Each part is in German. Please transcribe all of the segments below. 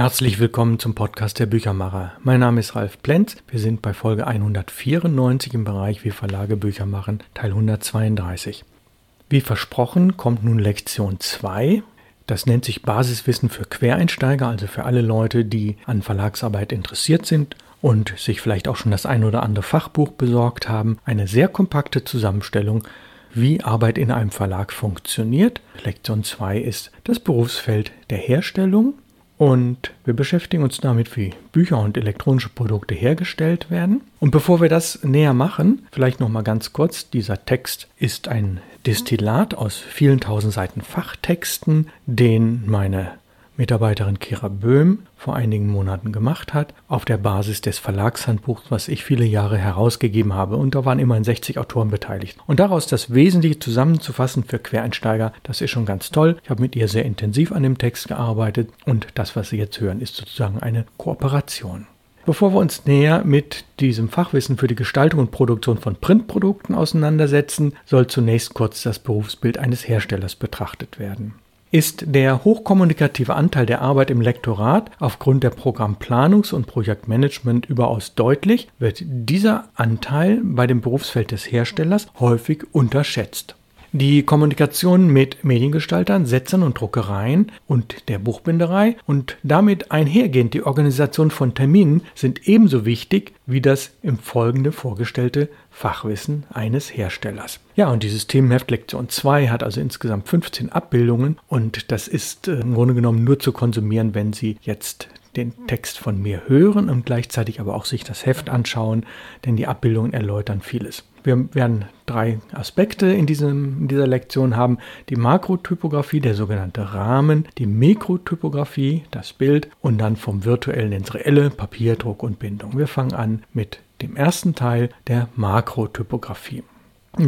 Herzlich willkommen zum Podcast der Büchermacher. Mein Name ist Ralf Plenz. Wir sind bei Folge 194 im Bereich Wie Verlage Bücher machen, Teil 132. Wie versprochen kommt nun Lektion 2. Das nennt sich Basiswissen für Quereinsteiger, also für alle Leute, die an Verlagsarbeit interessiert sind und sich vielleicht auch schon das ein oder andere Fachbuch besorgt haben. Eine sehr kompakte Zusammenstellung, wie Arbeit in einem Verlag funktioniert. Lektion 2 ist das Berufsfeld der Herstellung. Und wir beschäftigen uns damit, wie Bücher und elektronische Produkte hergestellt werden. Und bevor wir das näher machen, vielleicht noch mal ganz kurz: Dieser Text ist ein Destillat aus vielen tausend Seiten Fachtexten, den meine Mitarbeiterin Kira Böhm vor einigen Monaten gemacht hat, auf der Basis des Verlagshandbuchs, was ich viele Jahre herausgegeben habe. Und da waren immerhin 60 Autoren beteiligt. Und daraus das Wesentliche zusammenzufassen für Quereinsteiger, das ist schon ganz toll. Ich habe mit ihr sehr intensiv an dem Text gearbeitet und das, was Sie jetzt hören, ist sozusagen eine Kooperation. Bevor wir uns näher mit diesem Fachwissen für die Gestaltung und Produktion von Printprodukten auseinandersetzen, soll zunächst kurz das Berufsbild eines Herstellers betrachtet werden. Ist der hochkommunikative Anteil der Arbeit im Lektorat aufgrund der Programmplanungs- und Projektmanagement überaus deutlich, wird dieser Anteil bei dem Berufsfeld des Herstellers häufig unterschätzt. Die Kommunikation mit Mediengestaltern, Setzern und Druckereien und der Buchbinderei und damit einhergehend die Organisation von Terminen sind ebenso wichtig wie das im Folgenden vorgestellte Fachwissen eines Herstellers. Ja, und dieses Themenheft Lektion 2 hat also insgesamt 15 Abbildungen und das ist äh, im Grunde genommen nur zu konsumieren, wenn Sie jetzt den Text von mir hören und gleichzeitig aber auch sich das Heft anschauen, denn die Abbildungen erläutern vieles. Wir werden drei Aspekte in, diesem, in dieser Lektion haben. Die Makrotypografie, der sogenannte Rahmen, die Mikrotypografie, das Bild und dann vom virtuellen ins reelle, Papierdruck und Bindung. Wir fangen an mit dem ersten Teil der Makrotypografie.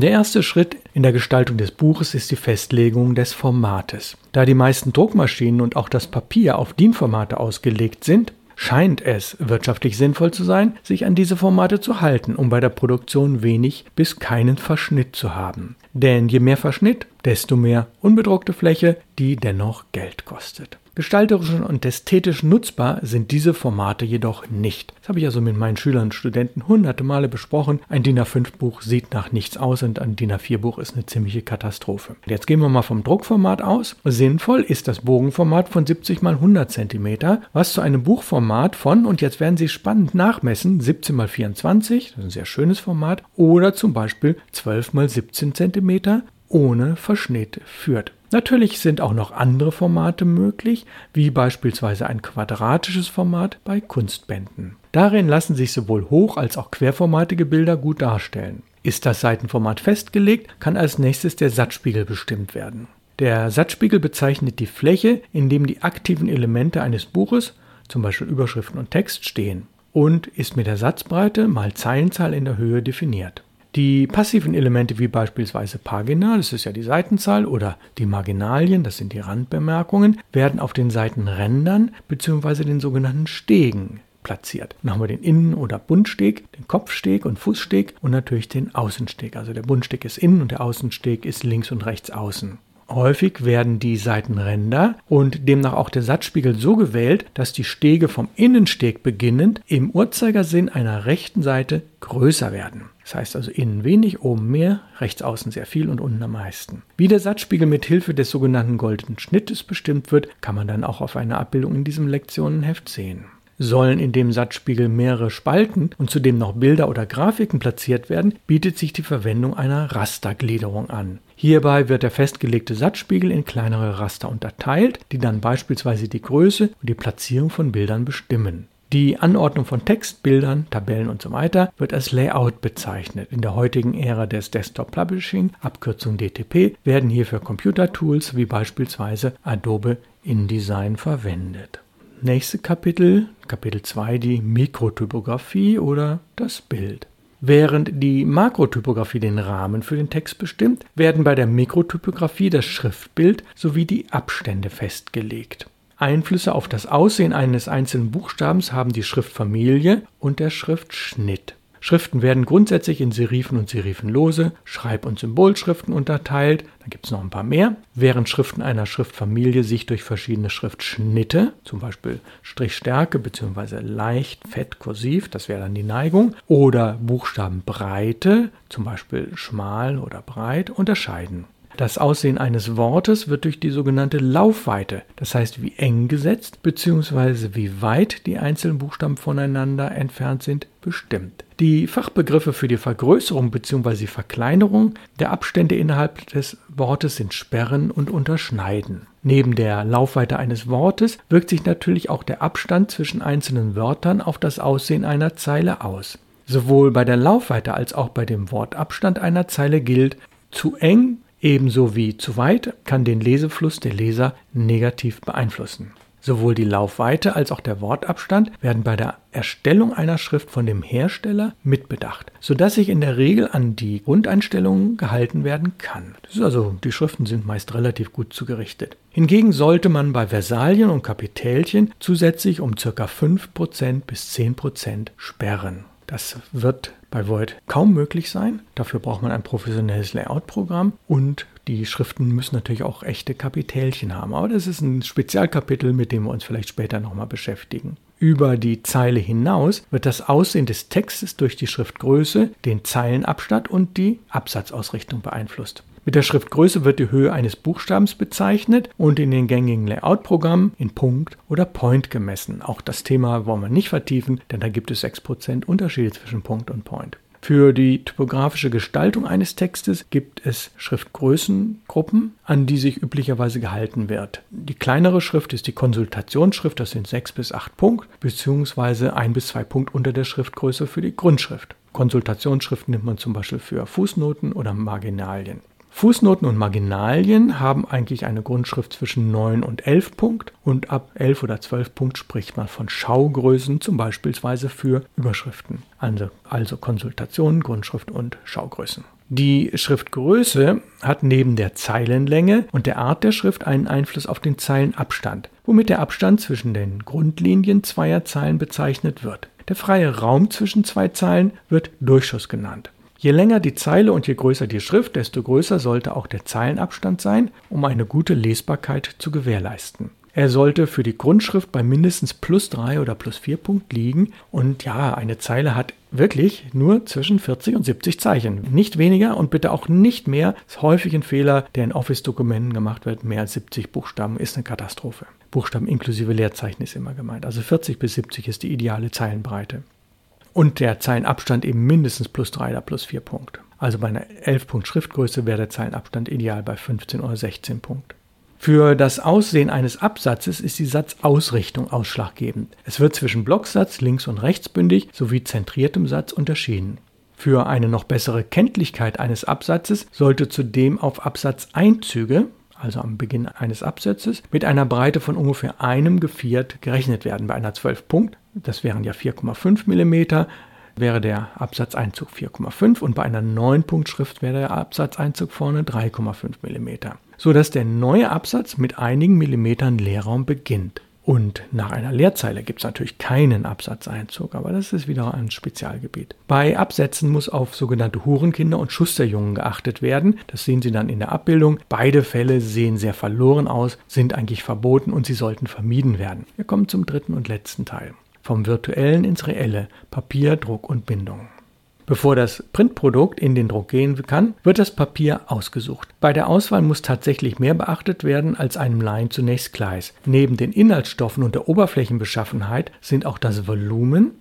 Der erste Schritt in der Gestaltung des Buches ist die Festlegung des Formates. Da die meisten Druckmaschinen und auch das Papier auf DIN-Formate ausgelegt sind, scheint es wirtschaftlich sinnvoll zu sein, sich an diese Formate zu halten, um bei der Produktion wenig bis keinen Verschnitt zu haben. Denn je mehr Verschnitt, desto mehr unbedruckte Fläche, die dennoch Geld kostet. Gestalterisch und ästhetisch nutzbar sind diese Formate jedoch nicht. Das habe ich also mit meinen Schülern und Studenten hunderte Male besprochen. Ein DIN A5-Buch sieht nach nichts aus und ein DIN A4-Buch ist eine ziemliche Katastrophe. Jetzt gehen wir mal vom Druckformat aus. Sinnvoll ist das Bogenformat von 70 x 100 cm, was zu einem Buchformat von, und jetzt werden Sie spannend nachmessen, 17 x 24, das ist ein sehr schönes Format, oder zum Beispiel 12 x 17 cm ohne Verschnitt führt. Natürlich sind auch noch andere Formate möglich, wie beispielsweise ein quadratisches Format bei Kunstbänden. Darin lassen sich sowohl hoch- als auch querformatige Bilder gut darstellen. Ist das Seitenformat festgelegt, kann als nächstes der Satzspiegel bestimmt werden. Der Satzspiegel bezeichnet die Fläche, in dem die aktiven Elemente eines Buches, zum Beispiel Überschriften und Text, stehen und ist mit der Satzbreite mal Zeilenzahl in der Höhe definiert. Die passiven Elemente wie beispielsweise Pagina, das ist ja die Seitenzahl, oder die Marginalien, das sind die Randbemerkungen, werden auf den Seitenrändern bzw. den sogenannten Stegen platziert. Dann haben wir den Innen- oder Bundsteg, den Kopfsteg und Fußsteg und natürlich den Außensteg. Also der Bundsteg ist innen und der Außensteg ist links und rechts außen. Häufig werden die Seitenränder und demnach auch der Satzspiegel so gewählt, dass die Stege vom Innensteg beginnend im Uhrzeigersinn einer rechten Seite größer werden. Das heißt also innen wenig, oben mehr, rechts außen sehr viel und unten am meisten. Wie der Satzspiegel mit Hilfe des sogenannten goldenen Schnittes bestimmt wird, kann man dann auch auf einer Abbildung in diesem Lektionenheft sehen. Sollen in dem Satzspiegel mehrere Spalten und zudem noch Bilder oder Grafiken platziert werden, bietet sich die Verwendung einer Rastergliederung an. Hierbei wird der festgelegte Satzspiegel in kleinere Raster unterteilt, die dann beispielsweise die Größe und die Platzierung von Bildern bestimmen. Die Anordnung von Text, Bildern, Tabellen usw. So wird als Layout bezeichnet. In der heutigen Ära des Desktop Publishing, Abkürzung DTP, werden hierfür Computertools wie beispielsweise Adobe InDesign verwendet. Nächste Kapitel, Kapitel 2, die Mikrotypografie oder das Bild. Während die Makrotypografie den Rahmen für den Text bestimmt, werden bei der Mikrotypografie das Schriftbild sowie die Abstände festgelegt. Einflüsse auf das Aussehen eines einzelnen Buchstabens haben die Schriftfamilie und der Schriftschnitt. Schriften werden grundsätzlich in Serifen und Serifenlose, Schreib- und Symbolschriften unterteilt. Da gibt es noch ein paar mehr. Während Schriften einer Schriftfamilie sich durch verschiedene Schriftschnitte, zum Beispiel Strichstärke bzw. leicht, fett, kursiv, das wäre dann die Neigung, oder Buchstabenbreite, zum Beispiel schmal oder breit, unterscheiden. Das Aussehen eines Wortes wird durch die sogenannte Laufweite, das heißt wie eng gesetzt bzw. wie weit die einzelnen Buchstaben voneinander entfernt sind, bestimmt. Die Fachbegriffe für die Vergrößerung bzw. Verkleinerung der Abstände innerhalb des Wortes sind Sperren und Unterschneiden. Neben der Laufweite eines Wortes wirkt sich natürlich auch der Abstand zwischen einzelnen Wörtern auf das Aussehen einer Zeile aus. Sowohl bei der Laufweite als auch bei dem Wortabstand einer Zeile gilt, zu eng Ebenso wie zu weit kann den Lesefluss der Leser negativ beeinflussen. Sowohl die Laufweite als auch der Wortabstand werden bei der Erstellung einer Schrift von dem Hersteller mitbedacht, sodass sich in der Regel an die Grundeinstellungen gehalten werden kann. Das ist also, die Schriften sind meist relativ gut zugerichtet. Hingegen sollte man bei Versalien und Kapitälchen zusätzlich um ca. 5% bis 10% sperren. Das wird bei Void kaum möglich sein. Dafür braucht man ein professionelles Layout-Programm und die Schriften müssen natürlich auch echte Kapitälchen haben. Aber das ist ein Spezialkapitel, mit dem wir uns vielleicht später nochmal beschäftigen. Über die Zeile hinaus wird das Aussehen des Textes durch die Schriftgröße, den Zeilenabstand und die Absatzausrichtung beeinflusst. Mit der Schriftgröße wird die Höhe eines Buchstabens bezeichnet und in den gängigen Layout-Programmen in Punkt oder Point gemessen. Auch das Thema wollen wir nicht vertiefen, denn da gibt es 6% Unterschiede zwischen Punkt und Point. Für die typografische Gestaltung eines Textes gibt es Schriftgrößengruppen, an die sich üblicherweise gehalten wird. Die kleinere Schrift ist die Konsultationsschrift, das sind 6 bis 8 Punkt, beziehungsweise 1 bis 2 Punkt unter der Schriftgröße für die Grundschrift. Konsultationsschrift nimmt man zum Beispiel für Fußnoten oder Marginalien. Fußnoten und Marginalien haben eigentlich eine Grundschrift zwischen 9 und 11 Punkt und ab 11 oder 12 Punkt spricht man von Schaugrößen, zum Beispiel für Überschriften, also, also Konsultationen, Grundschrift und Schaugrößen. Die Schriftgröße hat neben der Zeilenlänge und der Art der Schrift einen Einfluss auf den Zeilenabstand, womit der Abstand zwischen den Grundlinien zweier Zeilen bezeichnet wird. Der freie Raum zwischen zwei Zeilen wird Durchschuss genannt. Je länger die Zeile und je größer die Schrift, desto größer sollte auch der Zeilenabstand sein, um eine gute Lesbarkeit zu gewährleisten. Er sollte für die Grundschrift bei mindestens plus 3 oder plus 4 Punkt liegen. Und ja, eine Zeile hat wirklich nur zwischen 40 und 70 Zeichen. Nicht weniger und bitte auch nicht mehr. Das ist häufig ein Fehler, der in Office-Dokumenten gemacht wird. Mehr als 70 Buchstaben ist eine Katastrophe. Buchstaben inklusive Leerzeichen ist immer gemeint. Also 40 bis 70 ist die ideale Zeilenbreite und der Zeilenabstand eben mindestens plus 3 oder plus 4 Punkte. Also bei einer 11 Punkt Schriftgröße wäre der Zeilenabstand ideal bei 15 oder 16 Punkt. Für das Aussehen eines Absatzes ist die Satzausrichtung ausschlaggebend. Es wird zwischen Blocksatz, links- und rechtsbündig sowie zentriertem Satz unterschieden. Für eine noch bessere Kenntlichkeit eines Absatzes sollte zudem auf Absatzeinzüge, also am Beginn eines Absatzes, mit einer Breite von ungefähr einem Geviert gerechnet werden. Bei einer 12 Punkt das wären ja 4,5 mm, wäre der Absatzeinzug 4,5 und bei einer 9-Punkt-Schrift wäre der Absatzeinzug vorne 3,5 mm, sodass der neue Absatz mit einigen Millimetern Leerraum beginnt. Und nach einer Leerzeile gibt es natürlich keinen Absatzeinzug, aber das ist wieder ein Spezialgebiet. Bei Absätzen muss auf sogenannte Hurenkinder und Schusterjungen geachtet werden. Das sehen Sie dann in der Abbildung. Beide Fälle sehen sehr verloren aus, sind eigentlich verboten und sie sollten vermieden werden. Wir kommen zum dritten und letzten Teil vom virtuellen ins reelle, Papier, Druck und Bindung. Bevor das Printprodukt in den Druck gehen kann, wird das Papier ausgesucht. Bei der Auswahl muss tatsächlich mehr beachtet werden, als einem Laien zunächst klar ist. Neben den Inhaltsstoffen und der Oberflächenbeschaffenheit sind auch das Volumen,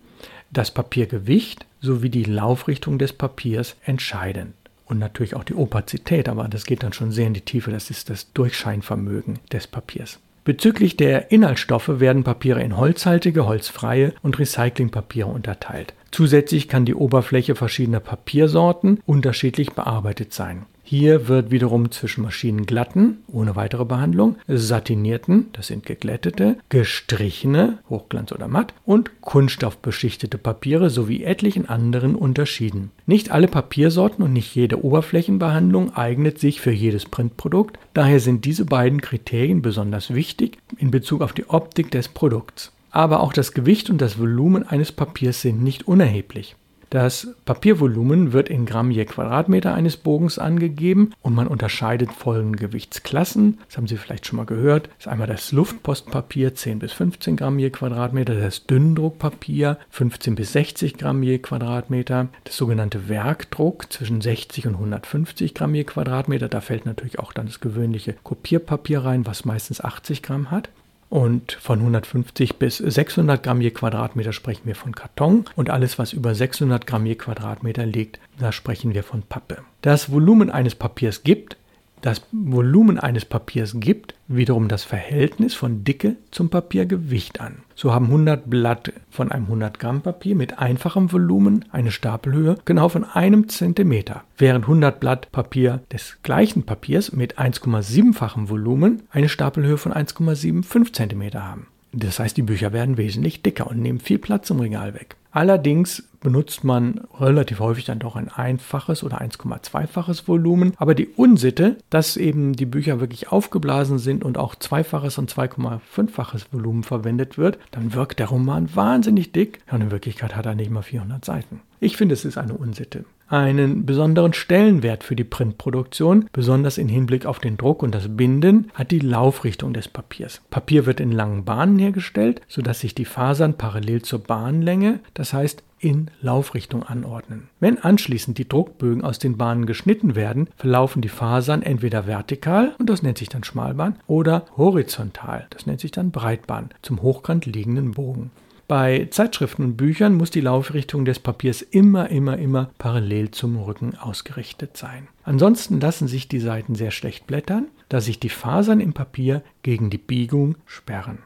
das Papiergewicht sowie die Laufrichtung des Papiers entscheidend. Und natürlich auch die Opazität, aber das geht dann schon sehr in die Tiefe, das ist das Durchscheinvermögen des Papiers. Bezüglich der Inhaltsstoffe werden Papiere in holzhaltige, holzfreie und Recyclingpapiere unterteilt. Zusätzlich kann die Oberfläche verschiedener Papiersorten unterschiedlich bearbeitet sein. Hier wird wiederum zwischen maschinenglatten, ohne weitere Behandlung, satinierten, das sind geglättete, gestrichene, Hochglanz oder matt, und kunststoffbeschichtete Papiere sowie etlichen anderen unterschieden. Nicht alle Papiersorten und nicht jede Oberflächenbehandlung eignet sich für jedes Printprodukt, daher sind diese beiden Kriterien besonders wichtig in Bezug auf die Optik des Produkts. Aber auch das Gewicht und das Volumen eines Papiers sind nicht unerheblich. Das Papiervolumen wird in Gramm je Quadratmeter eines Bogens angegeben und man unterscheidet folgende Gewichtsklassen. Das haben Sie vielleicht schon mal gehört. Das ist einmal das Luftpostpapier 10 bis 15 Gramm je Quadratmeter, das Dünndruckpapier 15 bis 60 Gramm je Quadratmeter, das sogenannte Werkdruck zwischen 60 und 150 Gramm je Quadratmeter. Da fällt natürlich auch dann das gewöhnliche Kopierpapier rein, was meistens 80 Gramm hat. Und von 150 bis 600 Gramm je Quadratmeter sprechen wir von Karton. Und alles, was über 600 Gramm je Quadratmeter liegt, da sprechen wir von Pappe. Das Volumen eines Papiers gibt das Volumen eines Papiers gibt wiederum das Verhältnis von Dicke zum Papiergewicht an. So haben 100 Blatt von einem 100 Gramm Papier mit einfachem Volumen eine Stapelhöhe genau von einem Zentimeter, während 100 Blatt Papier des gleichen Papiers mit 1,7-fachem Volumen eine Stapelhöhe von 1,75 Zentimeter haben. Das heißt, die Bücher werden wesentlich dicker und nehmen viel Platz im Regal weg. Allerdings benutzt man relativ häufig dann doch ein einfaches oder 1,2-faches Volumen. Aber die Unsitte, dass eben die Bücher wirklich aufgeblasen sind und auch zweifaches und 2,5-faches Volumen verwendet wird, dann wirkt der Roman wahnsinnig dick und in Wirklichkeit hat er nicht mal 400 Seiten. Ich finde, es ist eine Unsitte einen besonderen Stellenwert für die Printproduktion, besonders im Hinblick auf den Druck und das Binden, hat die Laufrichtung des Papiers. Papier wird in langen Bahnen hergestellt, sodass sich die Fasern parallel zur Bahnlänge, das heißt in Laufrichtung anordnen. Wenn anschließend die Druckbögen aus den Bahnen geschnitten werden, verlaufen die Fasern entweder vertikal, und das nennt sich dann Schmalbahn, oder horizontal, das nennt sich dann Breitbahn, zum hochkant liegenden Bogen. Bei Zeitschriften und Büchern muss die Laufrichtung des Papiers immer, immer, immer parallel zum Rücken ausgerichtet sein. Ansonsten lassen sich die Seiten sehr schlecht blättern, da sich die Fasern im Papier gegen die Biegung sperren.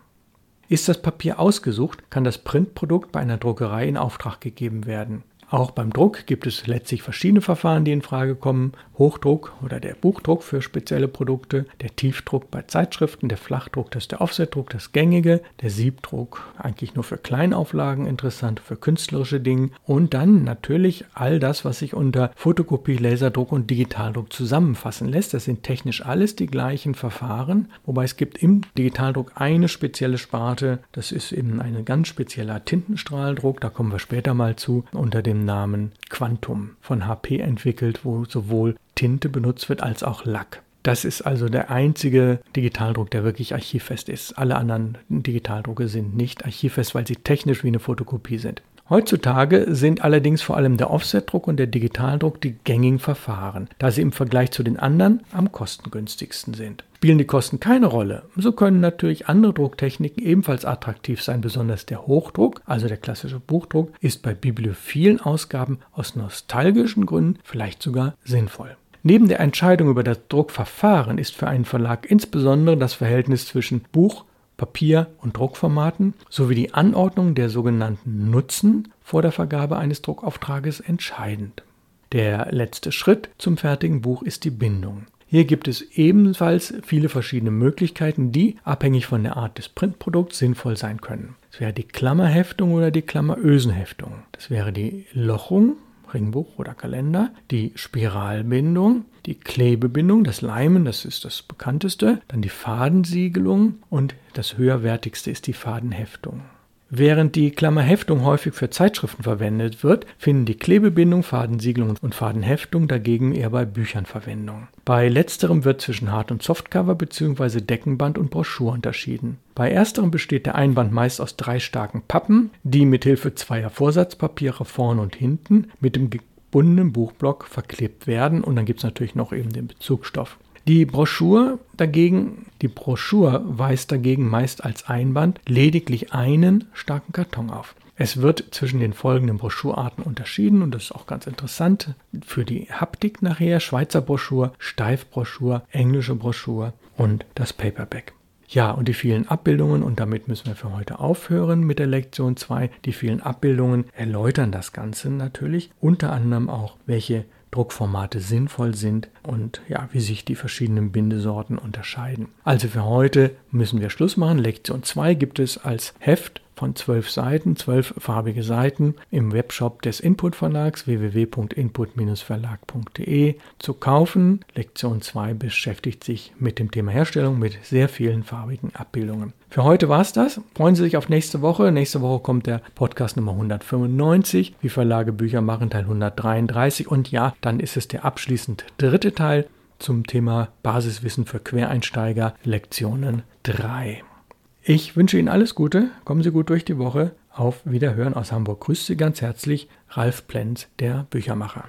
Ist das Papier ausgesucht, kann das Printprodukt bei einer Druckerei in Auftrag gegeben werden. Auch beim Druck gibt es letztlich verschiedene Verfahren, die in Frage kommen. Hochdruck oder der Buchdruck für spezielle Produkte, der Tiefdruck bei Zeitschriften, der Flachdruck, das ist der Offsetdruck, das gängige, der Siebdruck eigentlich nur für Kleinauflagen interessant, für künstlerische Dinge und dann natürlich all das, was sich unter Fotokopie, Laserdruck und Digitaldruck zusammenfassen lässt. Das sind technisch alles die gleichen Verfahren, wobei es gibt im Digitaldruck eine spezielle Sparte, das ist eben ein ganz spezieller Tintenstrahldruck, da kommen wir später mal zu, unter dem Namen Quantum von HP entwickelt, wo sowohl Tinte benutzt wird als auch Lack. Das ist also der einzige Digitaldruck, der wirklich archivfest ist. Alle anderen Digitaldrucke sind nicht archivfest, weil sie technisch wie eine Fotokopie sind. Heutzutage sind allerdings vor allem der Offsetdruck und der Digitaldruck die gängigen Verfahren, da sie im Vergleich zu den anderen am kostengünstigsten sind. Spielen die Kosten keine Rolle, so können natürlich andere Drucktechniken ebenfalls attraktiv sein. Besonders der Hochdruck, also der klassische Buchdruck, ist bei bibliophilen Ausgaben aus nostalgischen Gründen vielleicht sogar sinnvoll. Neben der Entscheidung über das Druckverfahren ist für einen Verlag insbesondere das Verhältnis zwischen Buch, Papier- und Druckformaten sowie die Anordnung der sogenannten Nutzen vor der Vergabe eines Druckauftrages entscheidend. Der letzte Schritt zum fertigen Buch ist die Bindung. Hier gibt es ebenfalls viele verschiedene Möglichkeiten, die abhängig von der Art des Printprodukts sinnvoll sein können. Das wäre die Klammerheftung oder die Klammerösenheftung. Das wäre die Lochung Ringbuch oder Kalender, die Spiralbindung, die Klebebindung, das Leimen, das ist das bekannteste, dann die Fadensiegelung und das höherwertigste ist die Fadenheftung. Während die Klammerheftung häufig für Zeitschriften verwendet wird, finden die Klebebindung, Fadensiegelung und Fadenheftung dagegen eher bei Büchern Verwendung. Bei letzterem wird zwischen Hard- und Softcover bzw. Deckenband und Broschur unterschieden. Bei ersterem besteht der Einband meist aus drei starken Pappen, die mithilfe zweier Vorsatzpapiere vorn und hinten mit dem gebundenen Buchblock verklebt werden und dann gibt es natürlich noch eben den Bezugstoff. Die Broschur dagegen, die Broschur weist dagegen meist als Einband lediglich einen starken Karton auf. Es wird zwischen den folgenden Broschurarten unterschieden und das ist auch ganz interessant für die Haptik nachher. Schweizer Broschur, Steifbroschur, englische Broschur und das Paperback. Ja, und die vielen Abbildungen, und damit müssen wir für heute aufhören mit der Lektion 2. Die vielen Abbildungen erläutern das Ganze natürlich, unter anderem auch, welche Druckformate sinnvoll sind und ja, wie sich die verschiedenen Bindesorten unterscheiden. Also für heute müssen wir Schluss machen. Lektion 2 gibt es als Heft von zwölf Seiten, zwölf farbige Seiten im Webshop des Input Verlags www.input-verlag.de zu kaufen. Lektion 2 beschäftigt sich mit dem Thema Herstellung mit sehr vielen farbigen Abbildungen. Für heute war es das. Freuen Sie sich auf nächste Woche. Nächste Woche kommt der Podcast Nummer 195, wie Verlage Bücher machen, Teil 133. Und ja, dann ist es der abschließend dritte Teil zum Thema Basiswissen für Quereinsteiger, Lektionen 3. Ich wünsche Ihnen alles Gute, kommen Sie gut durch die Woche. Auf Wiederhören aus Hamburg. Grüßt Sie ganz herzlich Ralf Plenz, der Büchermacher.